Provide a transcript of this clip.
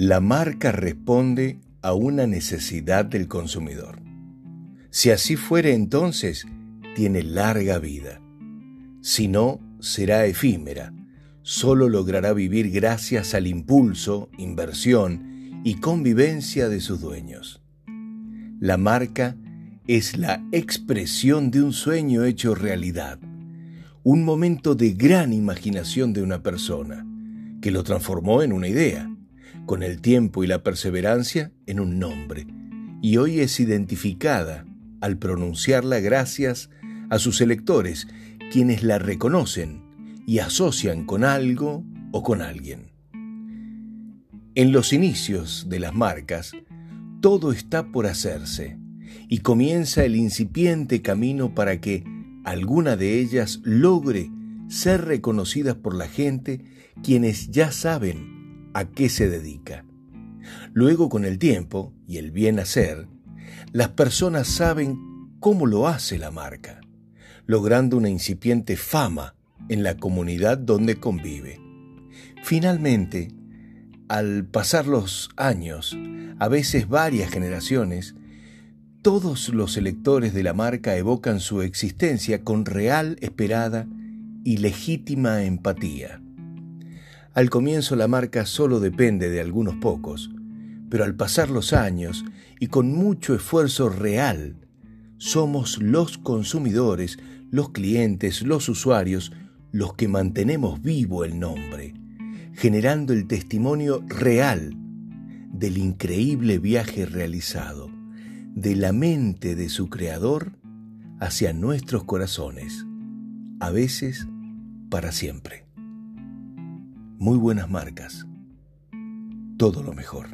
La marca responde a una necesidad del consumidor. Si así fuere entonces, tiene larga vida. Si no, será efímera. Solo logrará vivir gracias al impulso, inversión y convivencia de sus dueños. La marca es la expresión de un sueño hecho realidad, un momento de gran imaginación de una persona, que lo transformó en una idea, con el tiempo y la perseverancia en un nombre, y hoy es identificada al pronunciarla gracias a sus electores, quienes la reconocen y asocian con algo o con alguien. En los inicios de las marcas, todo está por hacerse y comienza el incipiente camino para que alguna de ellas logre ser reconocidas por la gente quienes ya saben a qué se dedica. Luego con el tiempo y el bien hacer, las personas saben cómo lo hace la marca, logrando una incipiente fama en la comunidad donde convive. Finalmente, al pasar los años, a veces varias generaciones, todos los electores de la marca evocan su existencia con real, esperada y legítima empatía. Al comienzo la marca solo depende de algunos pocos, pero al pasar los años y con mucho esfuerzo real, somos los consumidores, los clientes, los usuarios, los que mantenemos vivo el nombre, generando el testimonio real del increíble viaje realizado de la mente de su creador hacia nuestros corazones, a veces para siempre. Muy buenas marcas. Todo lo mejor.